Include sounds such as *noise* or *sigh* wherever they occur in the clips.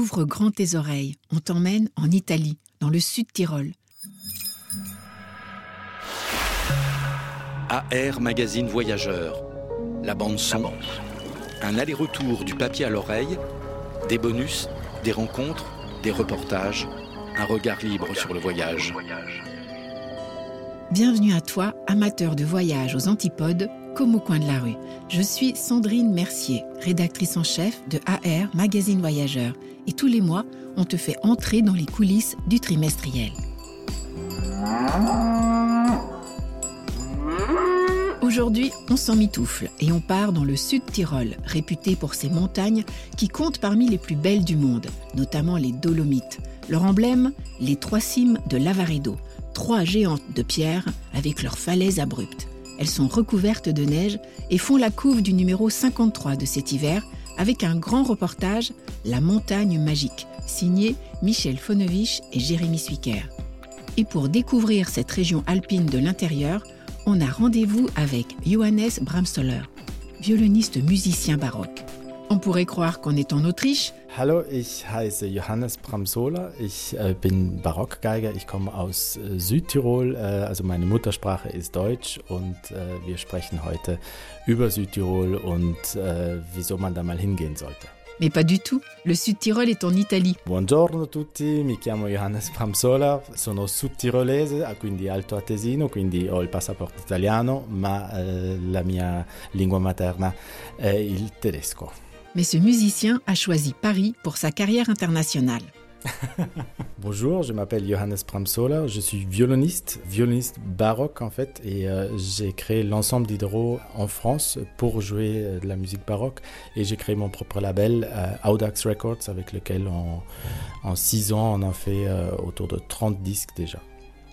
Ouvre grand tes oreilles, on t'emmène en Italie, dans le sud Tyrol. AR Magazine Voyageur, la bande son, un aller-retour du papier à l'oreille, des bonus, des rencontres, des reportages, un regard libre sur le voyage. Bienvenue à toi, amateur de voyage aux antipodes, comme au coin de la rue. Je suis Sandrine Mercier, rédactrice en chef de AR Magazine Voyageur. Et tous les mois, on te fait entrer dans les coulisses du trimestriel. Aujourd'hui, on s'en mitoufle et on part dans le sud Tyrol, réputé pour ses montagnes qui comptent parmi les plus belles du monde, notamment les Dolomites. Leur emblème, les trois cimes de Lavaredo, trois géantes de pierre avec leurs falaises abruptes. Elles sont recouvertes de neige et font la couve du numéro 53 de cet hiver avec un grand reportage La montagne magique, signé Michel Fonovich et Jérémy Swicker. Et pour découvrir cette région alpine de l'intérieur, on a rendez-vous avec Johannes Bramstoller, violoniste musicien baroque. On pourrait croire qu'on est en Autriche. Hallo, ich heiße Johannes Bramsola. Ich äh, bin Barockgeiger. Ich komme aus äh, Südtirol. Äh, also meine Muttersprache ist Deutsch und äh, wir sprechen heute über Südtirol und äh, wieso man da mal hingehen sollte. Mais pas du tout. Le Sud-Tirol est en Italie. Buongiorno a tutti, mi chiamo Johannes Bramsola, sono sudtirolese, quindi alto atesino, quindi ho il passaporto italiano, ma eh, la mia lingua materna è il tedesco. Mais ce musicien a choisi Paris pour sa carrière internationale. *laughs* Bonjour, je m'appelle Johannes Bramsola, je suis violoniste, violoniste baroque en fait, et euh, j'ai créé l'ensemble d'Hydro en France pour jouer euh, de la musique baroque, et j'ai créé mon propre label euh, Audax Records avec lequel en, en six ans on a fait autour de 30 disques déjà.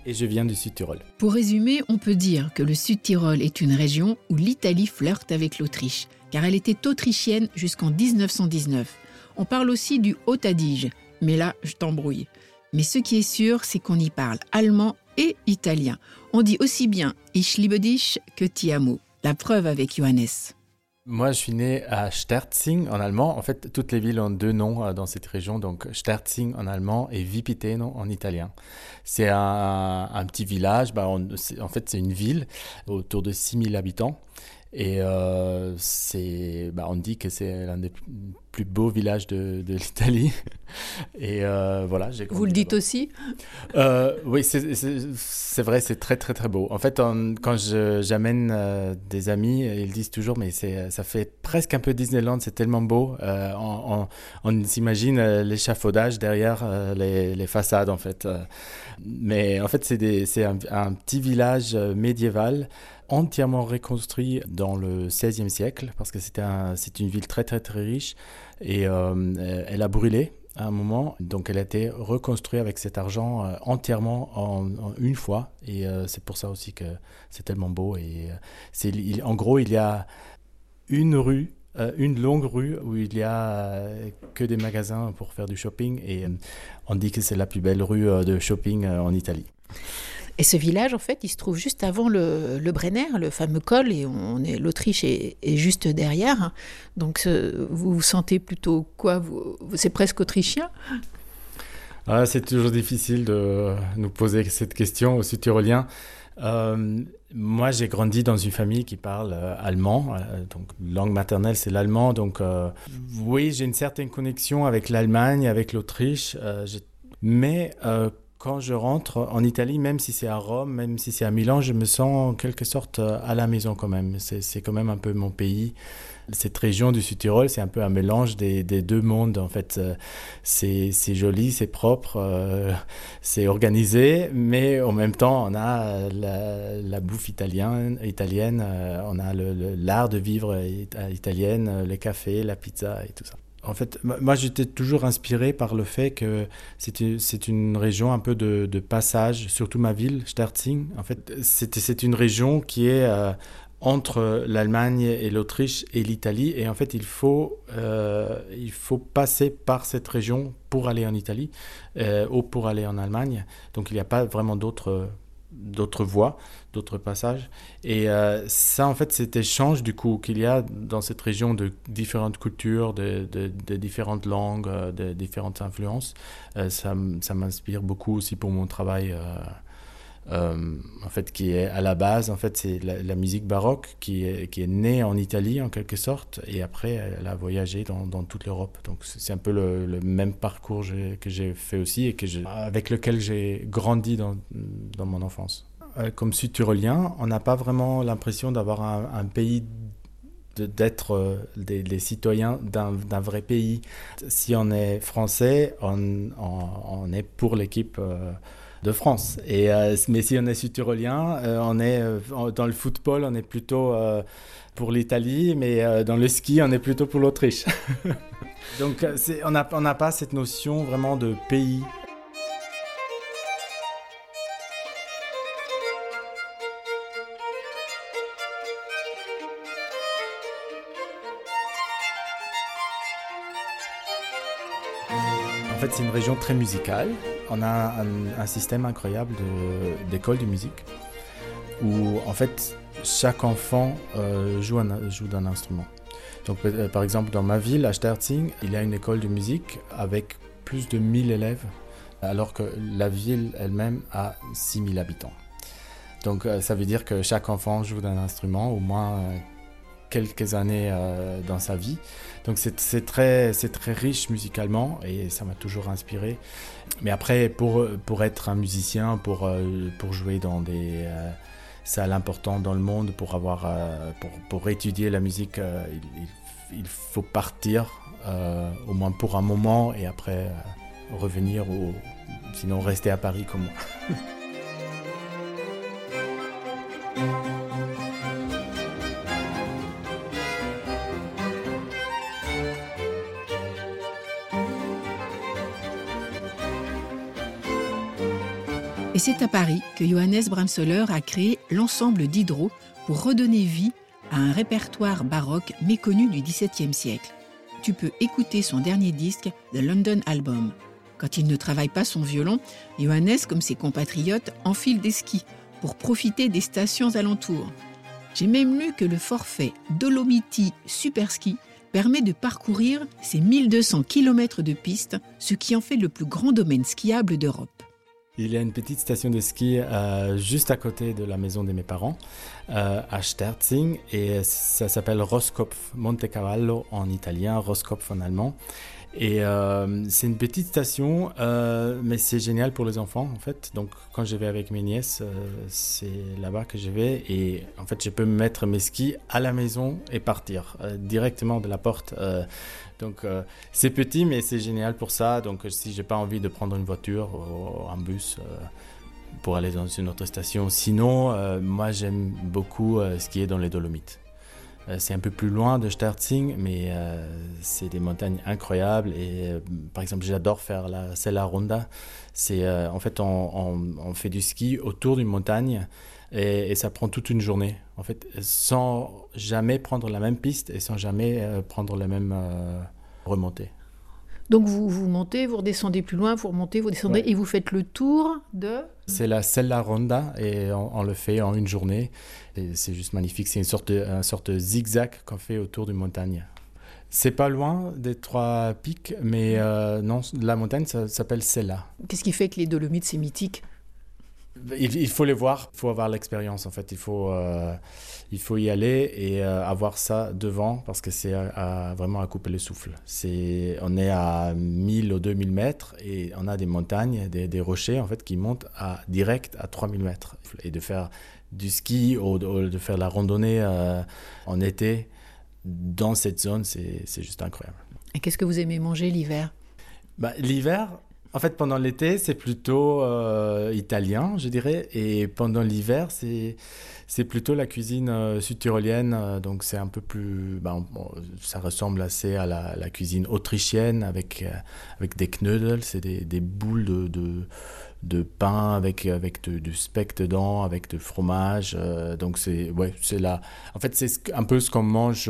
Et je viens du Sud-Tyrol. Pour résumer, on peut dire que le Sud-Tyrol est une région où l'Italie flirte avec l'Autriche, car elle était autrichienne jusqu'en 1919. On parle aussi du Haut-Adige, mais là, je t'embrouille. Mais ce qui est sûr, c'est qu'on y parle allemand et italien. On dit aussi bien Ich liebe dich que Ti amo. La preuve avec Johannes. Moi, je suis né à Sterzing en allemand. En fait, toutes les villes ont deux noms euh, dans cette région, donc Sterzing en allemand et Vipiteno en italien. C'est un, petit village, bah, en fait, c'est une ville autour de 6000 habitants. Et euh, c'est, bah, on dit que c'est l'un des plus beaux villages de, de l'Italie. *laughs* Et euh, voilà, j'ai Vous le dites aussi Euh, oui, c'est- c'est c'est vrai, c'est très très très beau. En fait, on- quand j'amène euh, des amis, ils disent toujours, mais c'est, ça fait presque un peu Disneyland, c'est tellement beau. On on- on s'imagine l'échafaudage derrière les, les façades, en fait. Mais en fait, c'est c'est un, un petit village médiéval entièrement reconstruit dans le XVIe siècle, parce que c'était un- c'est une ville très très très riche, et euh, elle a brûlé à un moment. Donc elle a été reconstruite avec cet argent euh, entièrement en, une fois. Et euh, c'est pour ça aussi que c'est tellement beau. Et en gros, il y a une rue, une longue rue où il y a que des magasins pour faire du shopping. Et on dit que c'est la plus belle rue de shopping en Italie. Et ce village, en fait, il se trouve juste avant le, le Brenner, le fameux col, et on est l'Autriche est, juste derrière. Donc, vous vous sentez plutôt quoi C'est presque autrichien? Ah, c'est toujours difficile de nous poser cette question aux Sud-Tyroliens. Euh, moi, j'ai grandi dans une famille qui parle euh, allemand, euh, donc langue maternelle c'est l'allemand. Donc euh, oui, j'ai une certaine connexion avec l'Allemagne, avec l'Autriche. mais quand je rentre en Italie, même si c'est à Rome, même si c'est à Milan, je me sens en quelque sorte euh, à la maison quand même. C'est quand même un peu mon pays. Cette région du Sud-Tirol, c'est un peu un mélange des, deux mondes. En fait, euh, c'est joli, c'est propre, euh, c'est organisé, mais en même temps, on a la, bouffe italienne, italienne on a l'art de vivre italienne, les cafés, la pizza et tout ça. En fait, moi, j'étais toujours inspiré par le fait que c'est une région un peu de, passage, surtout ma ville, Sterzing. En fait, c'est une région qui est entre l'Allemagne et l'Autriche et l'Italie. Et en fait, il faut, euh, il faut passer par cette région pour aller en Italie euh, ou pour aller en Allemagne. Donc, il n'y a pas vraiment d'autres d'autres voies, d'autres passages. Et euh, ça, en fait, cet échange, du coup, qu'il y a dans cette région de différentes cultures, de, différentes langues, de différentes influences, ça, ça m'inspire beaucoup aussi pour mon travail euh, en fait, qui est à la base, en fait, c'est la, musique baroque qui est, qui est née en Italie en quelque sorte, et après elle a voyagé dans, dans toute l'Europe. Donc c'est un peu le, même parcours que j'ai fait aussi et que avec lequel j'ai grandi dans, dans, mon enfance. Euh, comme sud-tyrolien, on n'a pas vraiment l'impression d'avoir un, pays d'être euh, des, citoyens d'un vrai pays. Si on est français, on, on, est pour l'équipe de France. Et, euh, mais si on est sud-tyrolien, euh, on est euh, dans le football, on est plutôt pour l'Italie, mais dans le ski, on est plutôt pour l'Autriche. *laughs* Donc on n'a pas cette notion vraiment de pays. En fait, c'est une région très musicale. On a un, système incroyable d'école de, musique où, en fait, chaque enfant euh, joue, joue d'un instrument. Donc, euh, par exemple, dans ma ville, à Sterzing, il y a une école de musique avec plus de 1000 élèves, alors que la ville elle-même a 6000 habitants. Donc, euh, ça veut dire que chaque enfant joue d'un instrument, au moins quelques années euh, dans sa vie. Donc c'est très, très riche musicalement et ça m'a toujours inspiré. Mais après, pour, pour être un musicien, pour, euh, pour jouer dans des euh, salles importantes dans le monde, pour, avoir, pour, pour étudier la musique, il, il, faut partir au moins pour un moment et après revenir ou sinon rester à Paris comme moi. *laughs* Et c'est à Paris que Johannes Bramsoller a créé l'ensemble d'Hydro pour redonner vie à un répertoire baroque méconnu du XVIIe siècle. Tu peux écouter son dernier disque, The London Album. Quand il ne travaille pas son violon, Johannes, comme ses compatriotes, enfile des skis pour profiter des stations alentours. J'ai même lu que le forfait Dolomiti Superski permet de parcourir ces 1200 km de piste, ce qui en fait le plus grand domaine skiable d'Europe. Il y a une petite station de ski euh, juste à côté de la maison de mes parents, euh, à Sterzing, et ça s'appelle Roskopf, Monte Cavallo en italien, Roskopf en allemand. Et euh, c'est une petite station, mais c'est génial pour les enfants en fait. Donc quand je vais avec mes nièces, c'est là-bas que je vais et en fait je peux mettre mes skis à la maison et partir directement de la porte donc euh, c'est petit, mais c'est génial pour ça. Donc si j'ai pas envie de prendre une voiture ou un bus euh, pour aller dans une autre station, sinon euh, moi j'aime beaucoup ce qui est dans les Dolomites. C'est un peu plus loin de Sterzing, mais c'est des montagnes incroyables. Et par exemple, j'adore faire la Sella Ronda. C'est en fait on, fait du ski autour d'une montagne. Et, et, ça prend toute une journée, en fait, sans jamais prendre la même piste et sans jamais euh, prendre la même euh, remontée. Donc vous, vous montez, vous redescendez plus loin, vous remontez, vous descendez et vous faites le tour de... C'est la Sella Ronda et on, le fait en une journée. C'est juste magnifique, c'est une sorte, de, une sorte de zigzag qu'on fait autour d'une montagne. C'est pas loin des trois pics, mais euh, non, la montagne s'appelle Sella. Qu'est-ce qui fait que les Dolomites, c'est mythique? Il, faut les voir, il faut avoir l'expérience en fait. Il faut, euh, il faut y aller et euh, avoir ça devant parce que c'est vraiment à couper le souffle. C'est, on est à 1000 ou 2000 mètres et on a des montagnes, des, rochers en fait qui montent à, direct à 3000 mètres. Et de faire du ski ou de, faire la randonnée euh, en été dans cette zone, c'est juste incroyable. Et qu'est-ce que vous aimez manger l'hiver? Bah, L'hiver, en fait, pendant l'été, c'est plutôt euh, italien, je dirais. Et pendant l'hiver, c'est c'est plutôt la cuisine euh, sud-tyrolienne. Euh, donc, c'est un peu plus. Bah, ça ressemble assez à la, cuisine autrichienne avec, avec des knödel, c'est des, boules de, de, de, pain avec, avec du speck dedans, avec du fromage. donc, c'est ouais, là. En fait, c'est un peu ce qu'on mange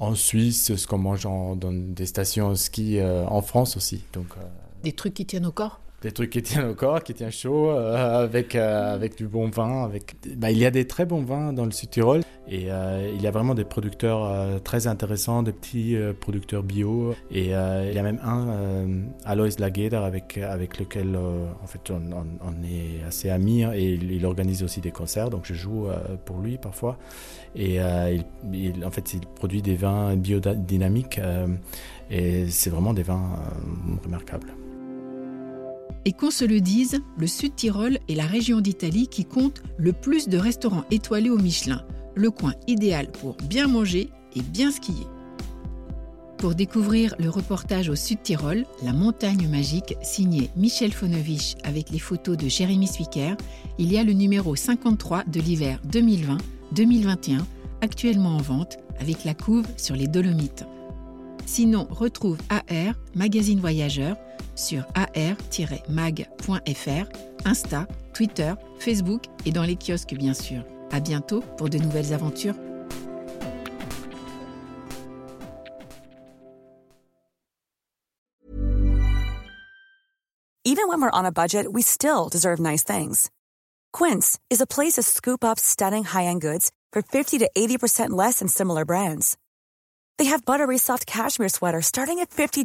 en Suisse, ce qu'on mange dans des stations ski en France aussi. Donc. Des trucs qui tiennent au corps des trucs qui tiennent au corps, qui tiennent chaud, euh, avec, euh, avec du bon vin. Bah, il y a des très bons vins dans le Sud-Tyrol et euh, il y a vraiment des producteurs très intéressants, des petits producteurs bio. Et il y a même un, Alois Lagueder, avec, avec lequel en fait, on, on, est assez amis hein, et il, organise aussi des concerts, donc je joue pour lui parfois. Et il, en fait, il produit des vins biodynamiques et c'est vraiment des vins remarquables. Et qu'on se le dise, le Sud-Tyrol est la région d'Italie qui compte le plus de restaurants étoilés au Michelin, le coin idéal pour bien manger et bien skier. Pour découvrir le reportage au Sud-Tyrol, La montagne magique, signé Michel Fonovich avec les photos de Jérémy Swicker, il y a le numéro 53 de l'hiver 2020-2021, actuellement en vente avec la couve sur les Dolomites. Sinon, retrouve AR, magazine voyageur, sur ar-mag.fr, Insta, Twitter, Facebook et dans les kiosques bien sûr. À bientôt pour de nouvelles aventures. Even when we're on a budget, we still deserve nice things. Quince is a place to scoop up stunning high-end goods for 50 to 80% less than similar brands. They have buttery soft cashmere sweaters starting at $50